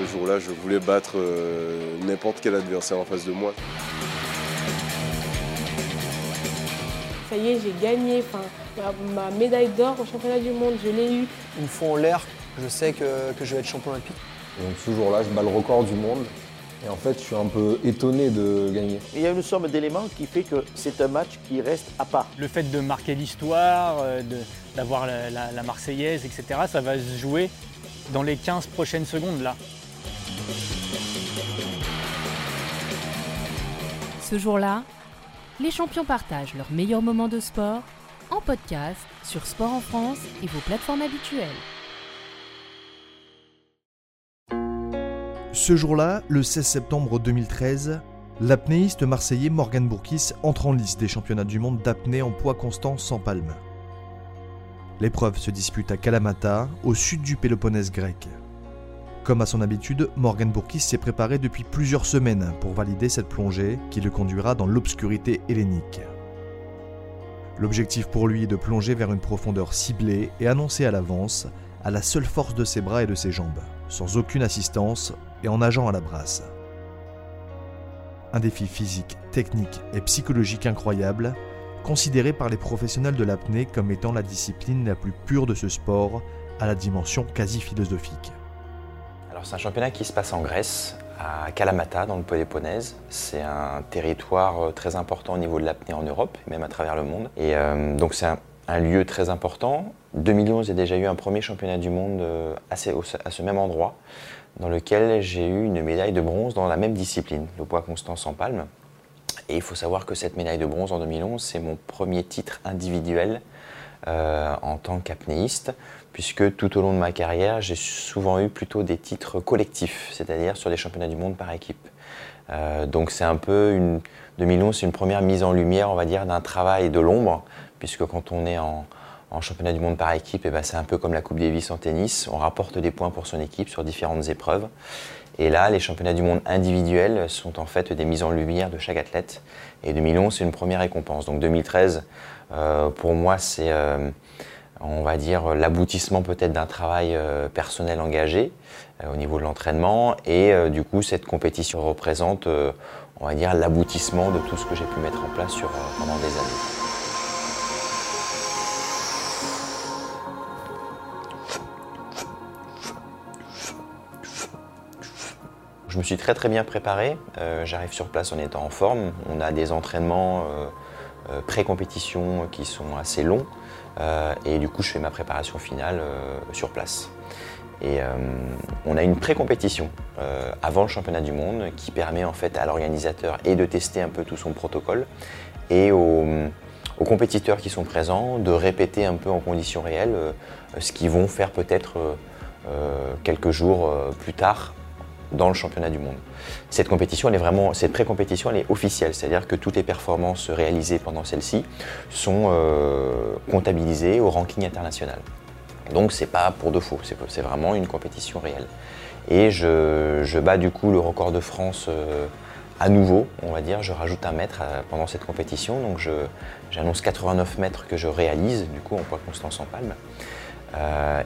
Ce jour-là, je voulais battre euh, n'importe quel adversaire en face de moi. Ça y est, j'ai gagné. Enfin, ma, médaille d'or au championnat du monde, je l'ai eu. Une fois en l'air, je sais que, que je vais être champion olympique. Donc ce jour-là, je bats le record du monde. Et en fait, je suis un peu étonné de gagner. Il y a une somme d'éléments qui fait que c'est un match qui reste à part. Le fait de marquer l'histoire, euh, d'avoir la, la Marseillaise, etc., ça va se jouer dans les 15 prochaines secondes là. Ce jour-là, les champions partagent leurs meilleurs moments de sport en podcast sur Sport en France et vos plateformes habituelles. Ce jour-là, le 16 septembre 2013, l'apnéiste marseillais Morgan Bourkis entre en liste des championnats du monde d'apnée en poids constant sans palme. L'épreuve se dispute à Kalamata, au sud du Péloponnèse grec. Comme à son habitude, Morgan Bourkis s'est préparé depuis plusieurs semaines pour valider cette plongée qui le conduira dans l'obscurité hellénique. L'objectif pour lui est de plonger vers une profondeur ciblée et annoncée à l'avance, à la seule force de ses bras et de ses jambes, sans aucune assistance et en nageant à la brasse. Un défi physique, technique et psychologique incroyable, considéré par les professionnels de l'apnée comme étant la discipline la plus pure de ce sport, à la dimension quasi philosophique. C'est un championnat qui se passe en Grèce, à Kalamata, dans le Péloponnèse. C'est un territoire euh, très important au niveau de l'apnée en Europe, même à travers le monde. Et euh, donc c'est un, lieu très important. 2011, il a déjà eu un premier championnat du monde euh, à ce même endroit, dans lequel j'ai eu une médaille de bronze dans la même discipline, le poids constant sans palme. Et il faut savoir que cette médaille de bronze en 2011, c'est mon premier titre individuel en tant qu'apnéiste, puisque tout au long de ma carrière, j'ai souvent eu plutôt des titres collectifs, c'est-à-dire sur des championnats du monde par équipe. Euh, donc c'est un peu une 2011, c'est une première mise en lumière, on va dire, d'un travail de l'ombre, puisque quand on est en, championnat du monde par équipe, eh ben, c'est un peu comme la Coupe Davis en tennis, on rapporte des points pour son équipe sur différentes épreuves. Et là, les championnats du monde individuels sont en fait des mises en lumière de chaque athlète. Et 2011, c'est une première récompense. Donc 2013, euh, pour moi, c'est, euh, on va dire, l'aboutissement peut-être d'un travail euh, personnel engagé au niveau de l'entraînement. Et du coup, cette compétition représente, on va dire, l'aboutissement de tout ce que j'ai pu mettre en place sur, pendant des années. Je me suis très très bien préparé. Euh, j'arrive sur place en étant en forme. On a des entraînements euh, euh, pré-compétition qui sont assez longs. Et du coup, je fais ma préparation finale sur place. Et on a une pré-compétition avant le championnat du monde qui permet en fait à l'organisateur et de tester un peu tout son protocole et aux, aux, compétiteurs qui sont présents de répéter un peu en conditions réelles ce qu'ils vont faire peut-être quelques jours plus tard dans le championnat du monde. Cette compétition, elle est vraiment, cette pré-compétition, elle est officielle, c'est-à-dire que toutes les performances réalisées pendant celle-ci sont euh, comptabilisées au ranking international. Donc c'est pas pour de faux, c'est vraiment une compétition réelle. Et je, bats du coup le record de France euh, à nouveau, on va dire, je rajoute un mètre euh, pendant cette compétition, donc j'annonce 89 mètres que je réalise du coup en poids constant sans palme.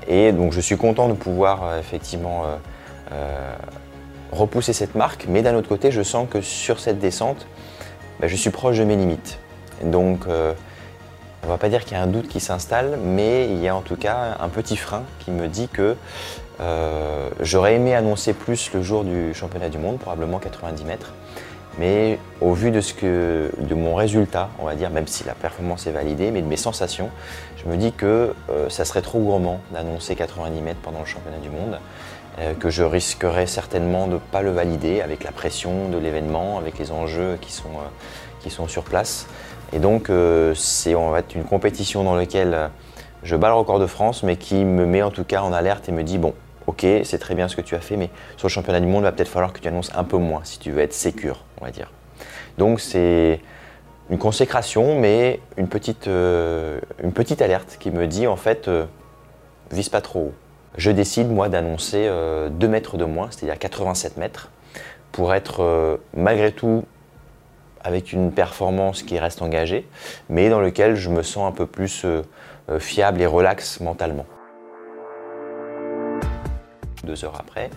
et donc je suis content de pouvoir effectivement repousser cette marque, mais d'un autre côté, je sens que sur cette descente, bah, je suis proche de mes limites. Donc, euh, on ne va pas dire qu'il y a un doute qui s'installe, mais il y a en tout cas un petit frein qui me dit que euh, j'aurais aimé annoncer plus le jour du championnat du monde, probablement 90 mètres. Mais au vu de, ce que, de mon résultat, on va dire, même si la performance est validée, mais de mes sensations, je me dis que euh, ça serait trop gourmand d'annoncer 90 mètres pendant le championnat du monde. Euh, que je risquerais certainement de ne pas le valider avec la pression de l'événement, avec les enjeux qui sont, euh, qui sont sur place. Et donc euh, c'est en fait une compétition dans laquelle je bats le record de France, mais qui me met en tout cas en alerte et me dit bon, ok, c'est très bien ce que tu as fait, mais sur le championnat du monde, il va peut-être falloir que tu annonces un peu moins si tu veux être sécure, on va dire. Donc c'est une consécration, mais une petite, une petite alerte qui me dit en fait, vise pas trop haut je décide moi d'annoncer 2 euh, mètres de moins, c'est-à-dire 87 mètres, pour être euh, malgré tout avec une performance qui reste engagée, mais dans lequel je me sens un peu plus euh, fiable et relax mentalement. Deux heures après,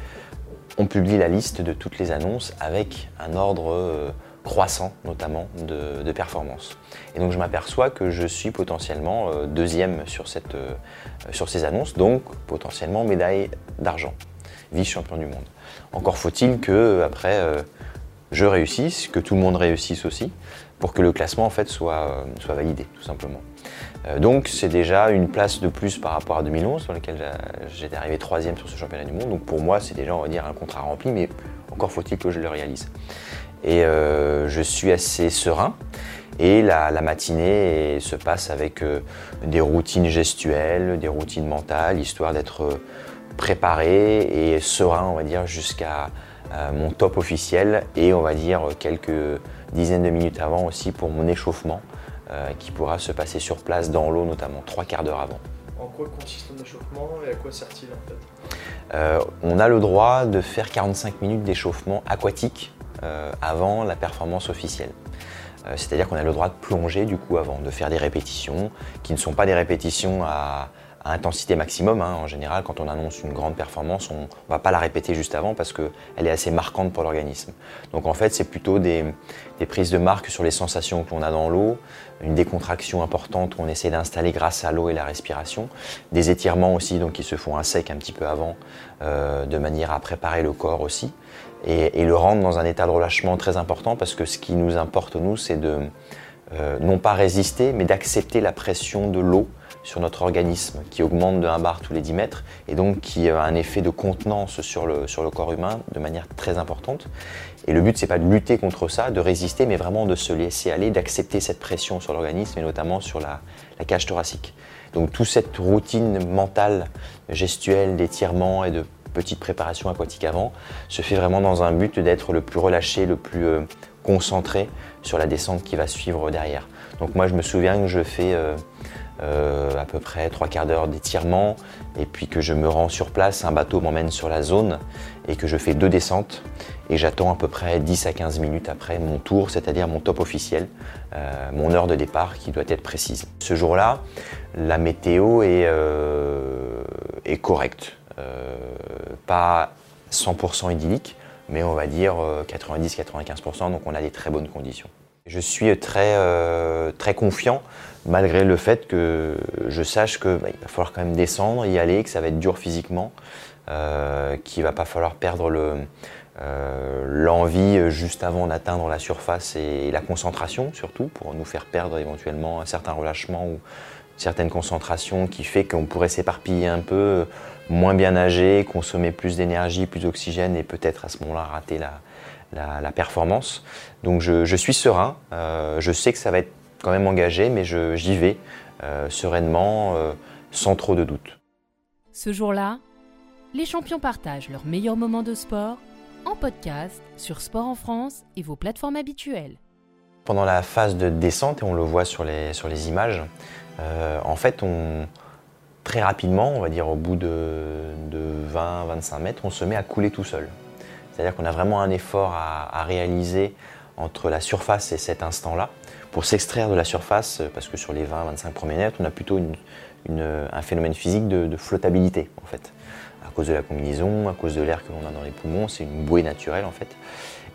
on publie la liste de toutes les annonces avec un ordre croissant notamment de, performance. Et donc je m'aperçois que je suis potentiellement euh, deuxième sur, cette, euh, sur ces annonces, donc potentiellement médaille d'argent, vice-champion du monde. Encore faut-il que après euh, je réussisse, que tout le monde réussisse aussi, pour que le classement en fait soit, soit validé tout simplement. Donc c'est déjà une place de plus par rapport à 2011 dans lequel j'étais arrivé troisième sur ce championnat du monde. Donc pour moi c'est déjà on va dire un contrat rempli, mais encore faut-il que je le réalise. Et euh, je suis assez serein. Et la, la matinée se passe avec euh, des routines gestuelles, des routines mentales, histoire d'être euh, préparé et serein, on va dire, jusqu'à euh, mon top officiel et on va dire quelques dizaines de minutes avant aussi pour mon échauffement euh, qui pourra se passer sur place dans l'eau, notamment trois quarts d'heure avant. En quoi consiste ton échauffement et à quoi sert-il en fait? Euh, on a le droit de faire 45 minutes d'échauffement aquatique avant la performance officielle. Euh, C'est-à-dire qu'on a le droit de plonger du coup avant, de faire des répétitions qui ne sont pas des répétitions à, intensité maximum. hein. En général, quand on annonce une grande performance, on ne va pas la répéter juste avant parce qu'elle est assez marquante pour l'organisme. Donc en fait, c'est plutôt des, des prises de marque sur les sensations que l'on a dans l'eau, une décontraction importante qu'on essaie d'installer grâce à l'eau et la respiration, des étirements aussi donc qui se font à sec un petit peu avant, euh, de manière à préparer le corps aussi, et, le rendre dans un état de relâchement très important parce que ce qui nous importe nous, c'est de euh, non pas résister, mais d'accepter la pression de l'eau sur notre organisme qui augmente de 1 bar tous les 10 mètres et donc qui a un effet de contenance sur le, sur le corps humain de manière très importante. Et le but, c'est pas de lutter contre ça, de résister, mais vraiment de se laisser aller, d'accepter cette pression sur l'organisme et notamment sur la, la cage thoracique. Donc toute cette routine mentale, gestuelle, d'étirement et de petite préparation aquatique avant se fait vraiment dans un but d'être le plus relâché, le plus euh, concentré sur la descente qui va suivre derrière. Donc moi je me souviens que je fais euh, euh, à peu près trois quarts d'heure d'étirement et puis que je me rends sur place, un bateau m'emmène sur la zone et que je fais deux descentes et j'attends à peu près 10 à 15 minutes après mon tour, c'est-à-dire mon top officiel, mon heure de départ qui doit être précise. Ce jour-là, la météo est, correcte, pas 100% idyllique, mais on va dire 90-95%, donc on a des très bonnes conditions. Je suis très, euh, très confiant, malgré le fait que je sache qu'il va falloir quand même descendre, y aller, que ça va être dur physiquement, euh, qu'il va pas falloir perdre le, euh, l'envie juste avant d'atteindre la surface et la concentration surtout, pour nous faire perdre éventuellement un certain relâchement ou certaine concentration qui fait qu'on pourrait s'éparpiller un peu, moins bien nager, consommer plus d'énergie, plus d'oxygène et peut-être à ce moment-là rater la, la, la performance. Donc je, je suis serein, euh, je sais que ça va être quand même engagé, mais je- j'y vais euh, sereinement, euh, sans trop de doute. Ce jour-là, les champions partagent leurs meilleurs moments de sport en podcast sur Sport en France et vos plateformes habituelles. Pendant la phase de descente, et on le voit sur les, sur les images, euh, en fait, très rapidement, on va dire au bout de, de 20-25 mètres, on se met à couler tout seul. C'est-à-dire qu'on a vraiment un effort à, réaliser entre la surface et cet instant-là pour s'extraire de la surface, parce que sur les 20-25 premiers mètres, on a plutôt un phénomène physique de, flottabilité, en fait. À cause de la combinaison, à cause de l'air que l'on a dans les poumons, c'est une bouée naturelle, en fait.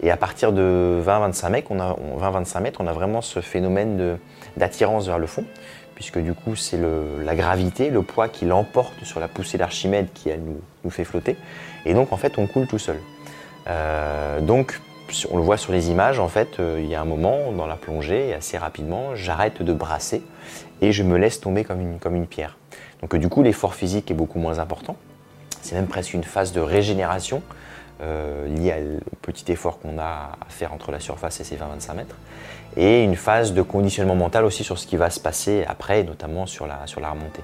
Et à partir de 20-25 mètres, on a, on- 20-25 mètres, on a vraiment ce phénomène d'attirance vers le fond, puisque du coup, c'est la gravité, le poids qui l'emporte sur la poussée d'Archimède qui, nous, fait flotter. Et donc, en fait, on coule tout seul. Euh, donc, on le voit sur les images, en fait, euh, il y a un moment dans la plongée, assez rapidement, j'arrête de brasser et je me laisse tomber comme une, comme une pierre. Donc, euh, du coup, l'effort physique est beaucoup moins important. C'est même presque une phase de régénération euh, liée à- au petit effort qu'on a à faire entre la surface et ces 20-25 mètres. Et une phase de conditionnement mental aussi sur ce qui va se passer après, notamment sur la, sur remontée.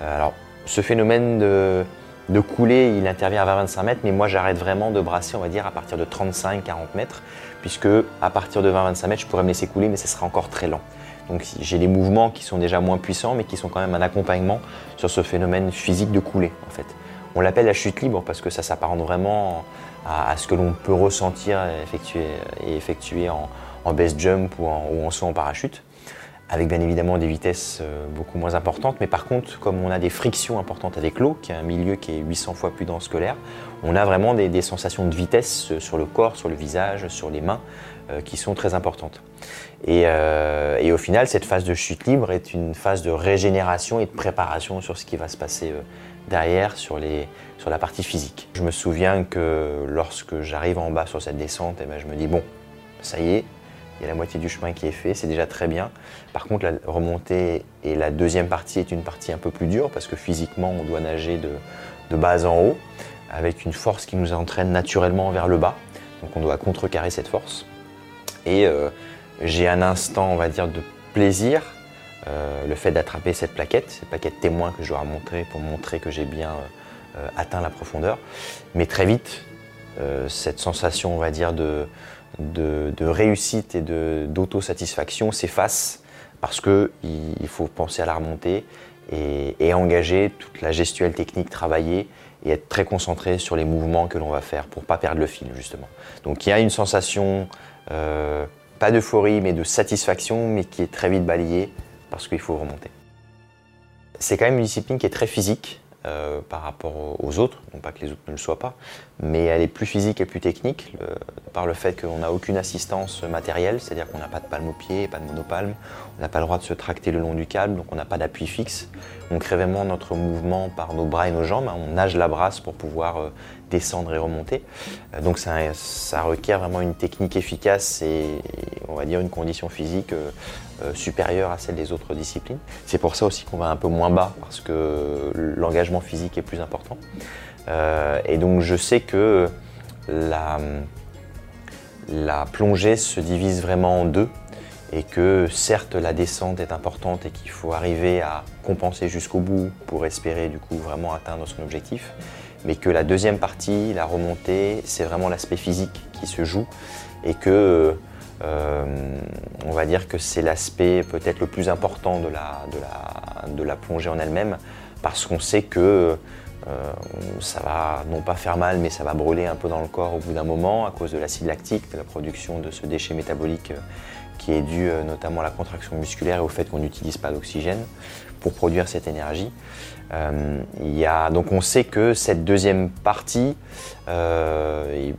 Euh, alors, ce phénomène de, de couler, il intervient à 20-25 mètres, mais moi j'arrête vraiment de brasser, on va dire, à partir de 35-40 mètres, puisque à partir de 20-25 mètres, je pourrais me laisser couler, mais ce sera encore très lent. Donc j'ai des mouvements qui sont déjà moins puissants, mais qui sont quand même un accompagnement sur ce phénomène physique de couler, en fait. On l'appelle la chute libre parce que ça s'apparente vraiment à, ce que l'on peut ressentir et effectuer, et effectuer en, en base jump ou en, saut en parachute. avec bien évidemment des vitesses euh, beaucoup moins importantes. Mais par contre, comme on a des frictions importantes avec l'eau, qui est un milieu qui est 800 fois plus dense que l'air, on a vraiment des, sensations de vitesse sur le corps, sur le visage, sur les mains, euh, qui sont très importantes. Et, euh, au final, cette phase de chute libre est une phase de régénération et de préparation sur ce qui va se passer euh, derrière, sur, la partie physique. Je me souviens que lorsque j'arrive en bas sur cette descente, eh ben, je me dis, bon, ça y est, il y a la moitié du chemin qui est fait, c'est déjà très bien. Par contre, la remontée et la deuxième partie est une partie un peu plus dure parce que physiquement, on doit nager de, de bas en haut avec une force qui nous entraîne naturellement vers le bas. Donc on doit contrecarrer cette force. Et euh, j'ai un instant, on va dire, de plaisir, euh, le fait d'attraper cette plaquette, cette plaquette témoin que je dois remontrer pour montrer que j'ai bien euh, atteint la profondeur. Mais très vite, euh, cette sensation, on va dire, de, de, réussite et d'autosatisfaction s'efface parce qu'il il faut penser à la remontée et, et, engager toute la gestuelle technique travaillée et être très concentré sur les mouvements que l'on va faire pour pas perdre le fil justement. Donc il y a une sensation, euh, pas d'euphorie mais de satisfaction mais qui est très vite balayée parce qu'il faut remonter. C'est quand même une discipline qui est très physique, euh, par rapport aux autres, non pas que les autres ne le soient pas, mais elle est plus physique et plus technique par le fait qu'on n'a aucune assistance matérielle, c'est-à-dire qu'on n'a pas de palme au pied, pas de monopalme, on n'a pas le droit de se tracter le long du câble, donc on n'a pas d'appui fixe. On crée vraiment notre mouvement par nos bras et nos jambes, hein, on nage la brasse pour pouvoir euh, descendre et remonter. Euh, donc ça, requiert vraiment une technique efficace et on va dire une condition physique euh, euh, supérieure à celle des autres disciplines. C'est pour ça aussi qu'on va un peu moins bas parce que l'engagement physique est plus important. Et donc je sais que la plongée se divise vraiment en deux et que certes la descente est importante et qu'il faut arriver à compenser jusqu'au bout pour espérer du coup vraiment atteindre son objectif, mais que la deuxième partie, la remontée, c'est vraiment l'aspect physique qui se joue et que euh, on va dire que c'est l'aspect peut-être le plus important de la, de la, de la plongée en elle-même parce qu'on sait que euh, ça va non pas faire mal, mais ça va brûler un peu dans le corps au bout d'un moment à cause de l'acide lactique, de la production de ce déchet métabolique euh, qui est dû notamment à la contraction musculaire et au fait qu'on n'utilise pas d'oxygène pour produire cette énergie. Euh, y a, donc on sait que cette deuxième partie, euh,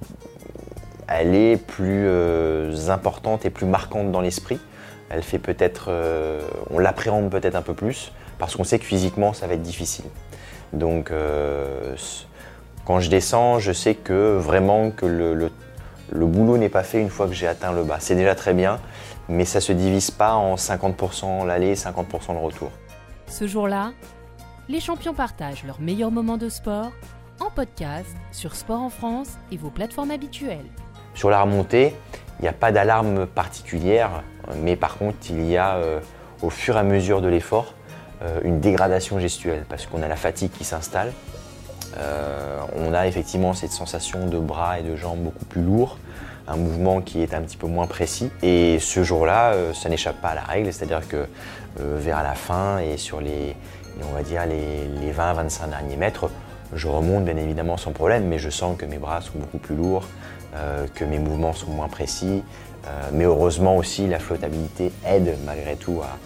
elle est plus euh, importante et plus marquante dans l'esprit. Elle fait peut-être, on l'appréhende peut-être un peu plus parce qu'on sait que physiquement ça va être difficile. Donc quand je descends, je sais que vraiment que le, le boulot n'est pas fait une fois que j'ai atteint le bas. C'est déjà très bien, mais ça ne se divise pas en 50% l'aller et 50% le retour. Ce jour-là, les champions partagent leurs meilleurs moments de sport en podcast sur Sport en France et vos plateformes habituelles. Sur la remontée, il n'y a pas d'alarme particulière, mais par contre, il y a euh, au fur et à mesure de l'effort euh, une dégradation gestuelle parce qu'on a la fatigue qui s'installe. Euh, on a effectivement cette sensation de bras et de jambes beaucoup plus lourds, un mouvement qui est un petit peu moins précis. Et ce jour-là, ça n'échappe pas à la règle, c'est-à-dire que vers la fin et sur les, on va dire les, les 20-25 derniers mètres, je remonte bien évidemment sans problème, mais je sens que mes bras sont beaucoup plus lourds, euh, que mes mouvements sont moins précis. Euh, mais heureusement aussi, la flottabilité aide malgré tout à,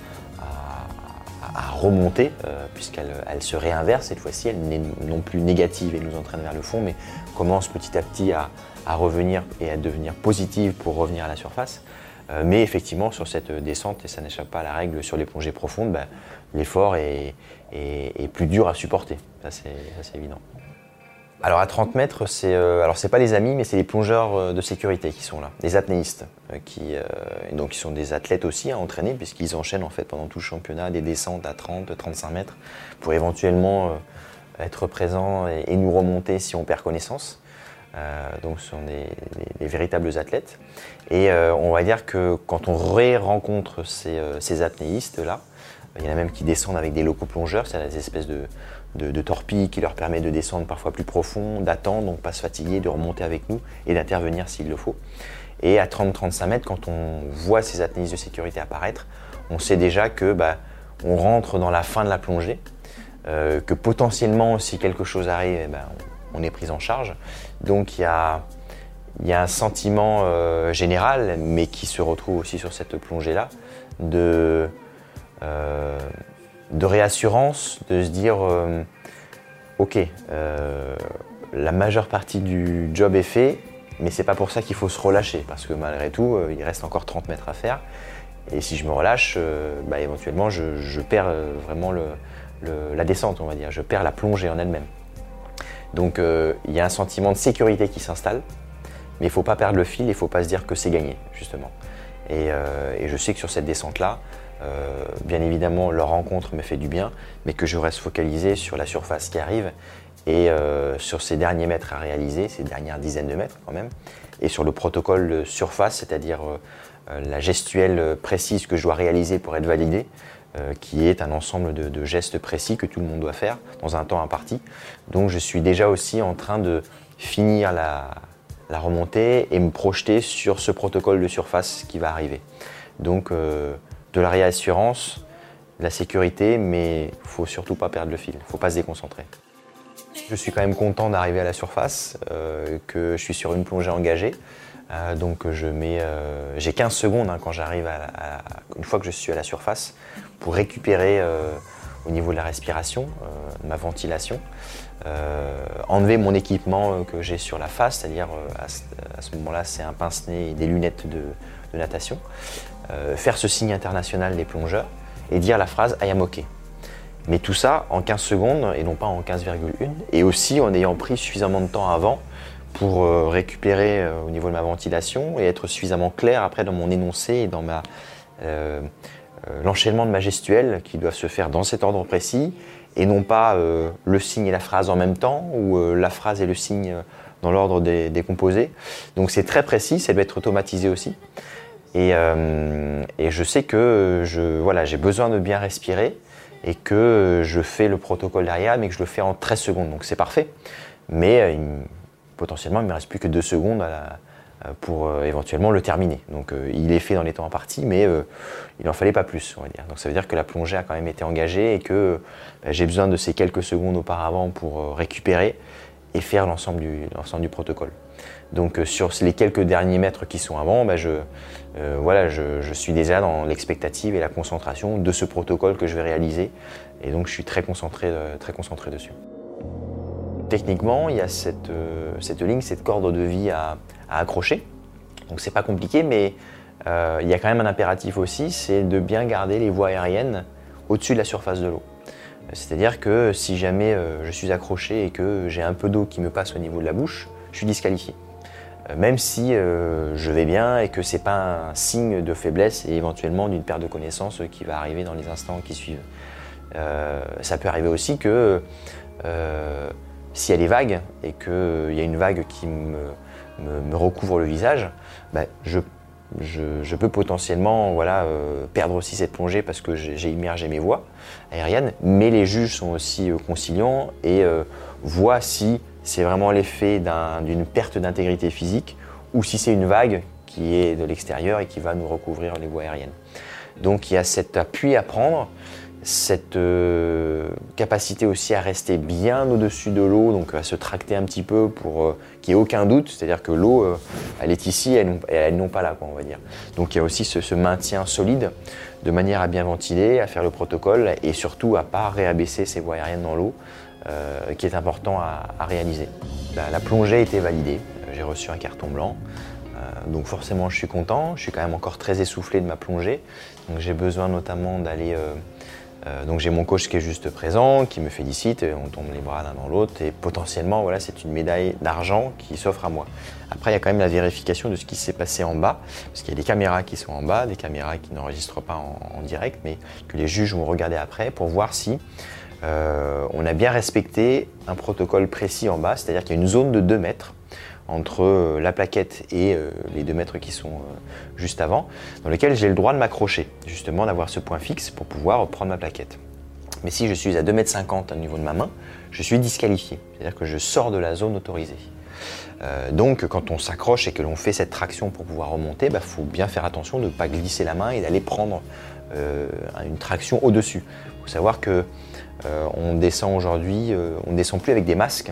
remonter, euh, puisqu'elle elle se réinverse cette fois-ci. Elle n'est non plus négative et nous entraîne vers le fond, mais commence petit à petit à revenir et à devenir positive pour revenir à la surface. Euh, mais effectivement, sur cette descente, et ça n'échappe pas à la règle, sur les plongées profondes, bah, l'effort est, plus dur à supporter. Ça, c'est évident. Alors à 30 mètres, c'est euh, alors c'est pas les amis, mais c'est les plongeurs euh, de sécurité qui sont là, les apnéistes, euh, qui donc sont des athlètes aussi à entraîner puisqu'ils enchaînent en fait pendant tout le championnat des descentes à 30, 35 mètres pour éventuellement être présents et, nous remonter si on perd connaissance. Euh, donc ce sont des, véritables athlètes. Et on va dire que quand on ré-rencontre ces, ces apnéistes là, il y en a même qui descendent avec des locaux plongeurs, c'est des espèces de, torpilles qui leur permet de descendre parfois plus profond, d'attendre, donc pas se fatiguer, de remonter avec nous et d'intervenir s'il le faut. Et à 30-35 mètres, quand on voit ces apnéistes de sécurité apparaître, on sait déjà que bah, on rentre dans la fin de la plongée, euh, que potentiellement, si quelque chose arrive, eh ben, on, est pris en charge. Donc il y a, un sentiment euh, général, mais qui se retrouve aussi sur cette plongée-là, de euh, réassurance, de se dire euh, ok, la majeure partie du job est fait, mais c'est pas pour ça qu'il faut se relâcher, parce que malgré tout, il reste encore 30 mètres à faire. Et si je me relâche, bah, éventuellement, je, perds vraiment la descente, on va dire. Je perds la plongée en elle-même. Donc euh, il y a un sentiment de sécurité qui s'installe, mais il ne faut pas perdre le fil, il ne faut pas se dire que c'est gagné, justement. Et, euh, je sais que sur cette descente-là, euh, bien évidemment, leur rencontre me fait du bien, mais que je reste focalisé sur la surface qui arrive et sur ces derniers mètres à réaliser, ces dernières dizaines de mètres quand même, et sur le protocole de surface, c'est-à-dire la gestuelle précise que je dois réaliser pour être validé, qui est un ensemble de, gestes précis que tout le monde doit faire dans un temps imparti. Donc je suis déjà aussi en train de finir la, remontée et me projeter sur ce protocole de surface qui va arriver. Donc euh, de la réassurance, de la sécurité, mais il faut surtout pas perdre le fil, il ne faut pas se déconcentrer. Je suis quand même content d'arriver à la surface, euh, que je suis sur une plongée engagée. Euh, donc je mets, euh, j'ai 15 secondes hein, quand j'arrive à- une fois que je suis à la surface pour récupérer euh, au niveau de la respiration, euh, ma ventilation, euh, enlever mon équipement que j'ai sur la face, c'est-à-dire à, ce- moment-là c'est un pince-nez et des lunettes de, natation, faire ce signe international des plongeurs et dire la phrase I am. Mais tout ça en 15 secondes et non pas en 15,1 et aussi en ayant pris suffisamment de temps avant pour récupérer au niveau de ma ventilation et être suffisamment clair après dans mon énoncé et dans ma, l'enchaînement de ma gestuelle qui doivent se faire dans cet ordre précis et non pas euh, le signe et la phrase en même temps ou euh, la phrase et le signe euh, dans l'ordre des, composés. Donc c'est très précis, ça doit être automatisé aussi. Et, euh, je sais que voilà, j'ai besoin de bien respirer et que je fais le protocole derrière, mais que je le fais en 13 secondes. Donc c'est parfait. Mais euh, potentiellement, il ne me reste plus que 2 secondes à la- euh, pour euh, éventuellement le terminer. Donc euh, il est fait dans les temps impartis, mais euh, il n'en fallait pas plus, on va dire. Donc ça veut dire que la plongée a quand même été engagée et que euh, j'ai besoin de ces quelques secondes auparavant pour euh, récupérer et faire l'ensemble du, du protocole. Donc euh, sur les quelques derniers mètres qui sont avant, bah, je, euh, voilà, je, suis déjà dans l'expectative et la concentration de ce protocole que je vais réaliser. Et donc je suis très concentré, euh, très concentré dessus. Techniquement, il y a cette, euh, cette ligne, cette corde de vie à, accrocher. Donc c'est pas compliqué, mais euh, il y a quand même un impératif aussi, c'est de bien garder les voies aériennes au-dessus de la surface de l'eau. C'est-à-dire que si jamais euh, je suis accroché et que j'ai un peu d'eau qui me passe au niveau de la bouche, je suis disqualifié. Même si je vais bien et que c'est pas un signe de faiblesse et éventuellement d'une perte de connaissance qui va arriver dans les instants qui suivent. Ça peut arriver aussi que si elle est vague et qu'il y a une vague qui me, recouvre le visage, bah, je, peux potentiellement euh, perdre aussi cette plongée parce que j'ai immergé mes voies aériennes, mais les juges sont aussi euh, conciliants et euh, voient si c'est vraiment l'effet d'un- d'une perte d'intégrité physique ou si c'est une vague qui est de l'extérieur et qui va nous recouvrir les voies aériennes. Donc il y a cet appui à prendre, cette euh, capacité aussi à rester bien au-dessus de l'eau, donc à se tracter un petit peu pour euh, qu'il n'y ait aucun doute, c'est-à-dire que l'eau, euh, elle est ici, elle, elle non pas là, quoi, on va dire. Donc il y a aussi ce, maintien solide, de manière à bien ventiler, à faire le protocole et surtout à pas réabaisser ses voies aériennes dans l'eau, qui est important à, réaliser. La, plongée a été validée, j'ai reçu un carton blanc. Donc forcément je suis content, je suis quand même encore très essoufflé de ma plongée. Donc j'ai besoin notamment d'aller... euh, donc j'ai mon coach qui est juste présent, qui me félicite, on tombe les bras l'un dans l'autre et potentiellement voilà, c'est une médaille d'argent qui s'offre à moi. Après il y a quand même la vérification de ce qui s'est passé en bas, parce qu'il y a des caméras qui sont en bas, des caméras qui n'enregistrent pas en, en direct, mais que les juges vont regarder après pour voir si euh, on a bien respecté un protocole précis en bas, c'est-à-dire qu'il y a une zone de 2 mètres entre euh, la plaquette et euh, les 2 mètres qui sont euh, juste avant, dans lequel j'ai le droit de m'accrocher, justement d'avoir ce point fixe pour pouvoir prendre ma plaquette. Mais si je suis à 2,50 m au niveau de ma main, je suis disqualifié, c'est-à-dire que je sors de la zone autorisée. Donc quand on s'accroche et que l'on fait cette traction pour pouvoir remonter, il faut bien faire attention de ne pas glisser la main et d'aller prendre une traction au-dessus. Il faut savoir que euh, on descend aujourd'hui, on ne descend plus avec des masques,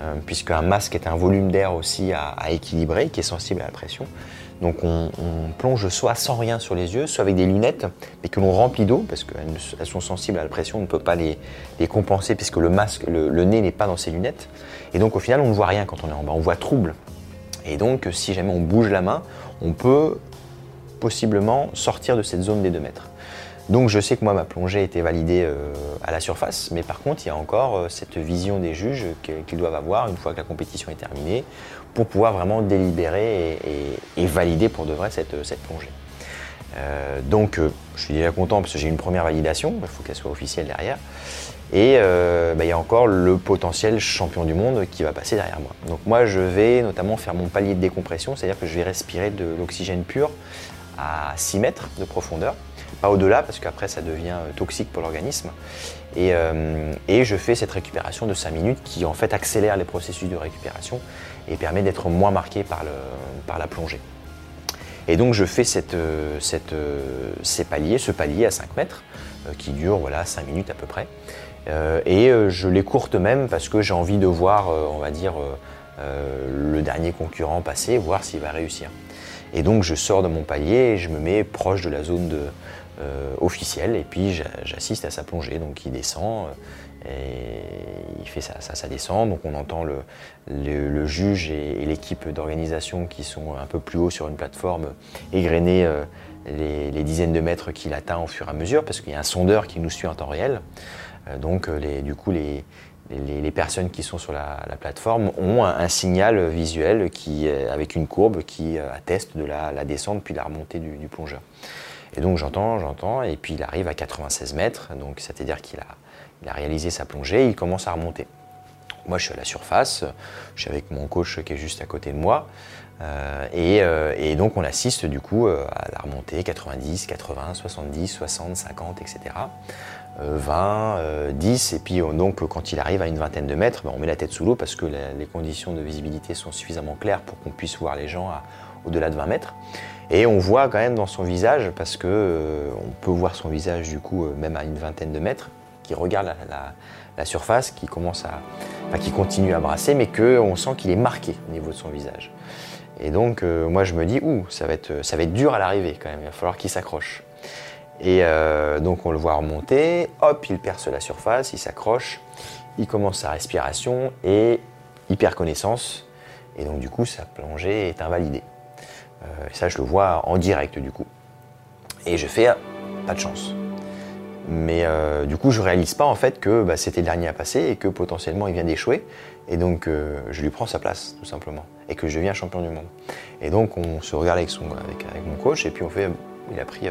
euh, puisque un masque est un volume d'air aussi à, équilibrer, qui est sensible à la pression. Donc on, on plonge soit sans rien sur les yeux, soit avec des lunettes, mais que l'on remplit d'eau, parce qu'elles sont sensibles à la pression, on ne peut pas les, les compenser puisque le masque, le, le nez n'est pas dans ces lunettes. Et donc au final, on ne voit rien quand on est en bas, on voit trouble. Et donc si jamais on bouge la main, on peut possiblement sortir de cette zone des 2 mètres. Donc je sais que moi ma plongée a été validée euh, à la surface, mais par contre il y a encore euh, cette vision des juges qu'ils doivent avoir une fois que la compétition est terminée pour pouvoir vraiment délibérer et, valider pour de vrai cette, euh, plongée. Donc je suis déjà content parce que j'ai une première validation, il faut qu'elle soit officielle derrière. Et bah, il y a encore le potentiel champion du monde qui va passer derrière moi. Donc moi je vais notamment faire mon palier de décompression, c'est-à-dire que je vais respirer de l'oxygène pur à 6 mètres de profondeur, pas au-delà parce qu'après ça devient euh, toxique pour l'organisme. Et, euh, et je fais cette récupération de 5 minutes qui en fait accélère les processus de récupération et permet d'être moins marqué par, la plongée. Et donc je fais euh, ces paliers, ce palier à 5 mètres qui dure voilà, 5 minutes à peu près. Et je les courte même parce que j'ai envie de voir, on va dire, le dernier concurrent passer, voir s'il va réussir. Et donc je sors de mon palier et je me mets proche de la zone euh, officielle et puis j'a- j'assiste à sa plongée. Donc il descend euh, et il fait ça, ça, descend. Donc on entend le, juge et, l'équipe d'organisation qui sont un peu plus haut sur une plateforme égrener euh, les, dizaines de mètres qu'il atteint au fur et à mesure parce qu'il y a un sondeur qui nous suit en temps réel. Donc du coup les, les, personnes qui sont sur la, la plateforme ont un, signal visuel qui, euh, avec une courbe qui euh, atteste de la, descente puis la remontée du, plongeur. Et donc j'entends, j'entends, et puis il arrive à 96 mètres, donc c'est-à-dire qu'il a, réalisé sa plongée, il commence à remonter. Moi je suis à la surface, je suis avec mon coach qui est juste à côté de moi, euh, et, donc on assiste du coup à la remontée 90, 80, 70, 60, 50, etc. Euh, 20, euh, 10, et puis euh, donc quand il arrive à une vingtaine de mètres, ben, on met la tête sous l'eau parce que les conditions de visibilité sont suffisamment claires pour qu'on puisse voir les gens au-delà de 20 mètres. Et on voit quand même dans son visage, parce que euh, on peut voir son visage du coup euh, même à une vingtaine de mètres, qui regarde la, surface, qui commence à, qui continue à brasser, mais qu'on sent qu'il est marqué au niveau de son visage. Et donc euh, moi je me dis, ça va être, ça va être dur à l'arrivée quand même. Il va falloir qu'il s'accroche. Et euh, donc on le voit remonter, hop, il perce la surface, il s'accroche, il commence sa respiration et il perd connaissance. Et donc du coup sa plongée est invalidée. Euh, et ça je le vois en direct du coup. Et je fais ah, pas de chance. Mais euh, du coup je réalise pas en fait que bah, c'était le dernier à passer et que potentiellement il vient d'échouer. Et donc je lui prends sa place tout simplement. Et que je deviens champion du monde. Et donc on se regarde avec, son, avec, mon coach et puis on fait, il a pris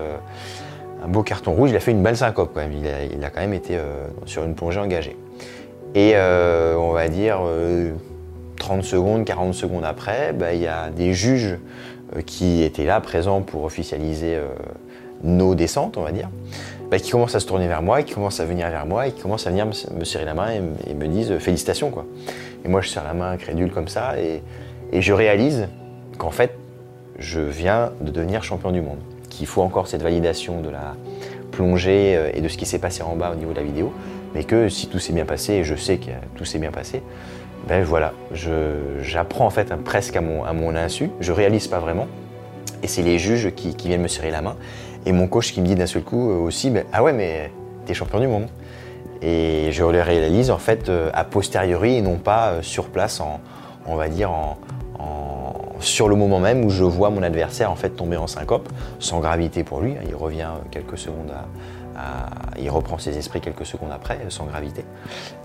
un beau carton rouge, il a fait une belle syncope quand même, il a, quand même été euh, sur une plongée engagée. Et euh, on va dire euh, 30 secondes, 40 secondes après, bah, il y a des juges euh, qui étaient là, présents pour officialiser euh, nos descentes, on va dire, bah, qui commencent à se tourner vers moi, qui commencent à venir vers moi et qui commencent à venir me, serrer la main et, me- disent euh, félicitations quoi. Et moi je serre la main incrédule comme ça et je réalise qu'en fait je viens de devenir champion du monde, qu'il faut encore cette validation de la plongée euh, et de ce qui s'est passé en bas au niveau de la vidéo, mais que si tout s'est bien passé, et je sais que tout s'est bien passé, ben voilà, j'apprends en fait hein, presque à mon, insu, je réalise pas vraiment, et c'est les juges qui, viennent me serrer la main, et mon coach qui me dit d'un seul coup euh, aussi, ben, ah ouais mais t'es champion du monde. Et je le réalise en fait euh, a posteriori et non pas sur place, en, on va dire en- sur le moment même où je vois mon adversaire en fait tomber en syncope, sans gravité pour lui. Il revient quelques secondes à, il reprend ses esprits quelques secondes après, sans gravité.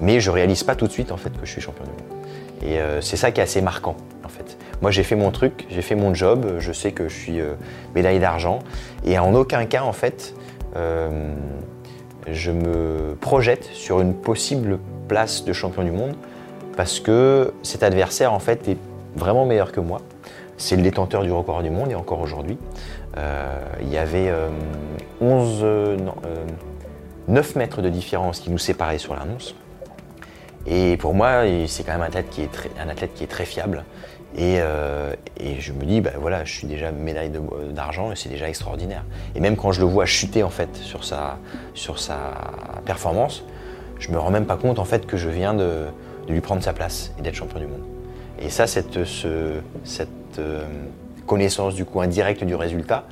Mais je réalise pas tout de suite en fait que je suis champion du monde. Et euh, c'est ça qui est assez marquant en fait. Moi j'ai fait mon truc, j'ai fait mon job, je sais que je suis euh, médaille d'argent et en aucun cas en fait euh, je me projette sur une possible place de champion du monde parce que cet adversaire en fait est vraiment meilleur que moi. C'est le détenteur du record du monde et encore aujourd'hui. Euh, il y avait euh, 11, euh, non, euh, 9 mètres de différence qui nous séparaient sur l'annonce. Et pour moi, c'est quand même un athlète qui est très, fiable. Et, je me dis, ben voilà, je suis déjà médaille d'argent et c'est déjà extraordinaire. Et même quand je le vois chuter en fait sur sa, performance, je me rends même pas compte en fait que je viens de lui prendre sa place et d'être champion du monde. Et ça, cette, ce- cette euh, connaissance du coup indirecte du résultat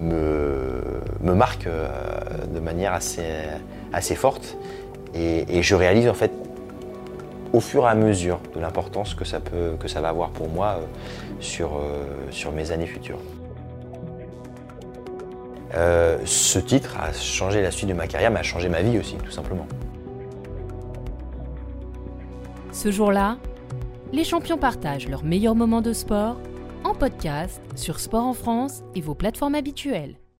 me, marque euh, de manière assez, forte. Et, je réalise en fait au fur et à mesure de l'importance que ça, peut, que ça va avoir pour moi euh, sur, sur mes années futures. Ce titre a changé la suite de ma carrière, mais a changé ma vie aussi, tout simplement. Ce jour-là, les champions partagent leurs meilleurs moments de sport en podcast sur Sport en France et vos plateformes habituelles.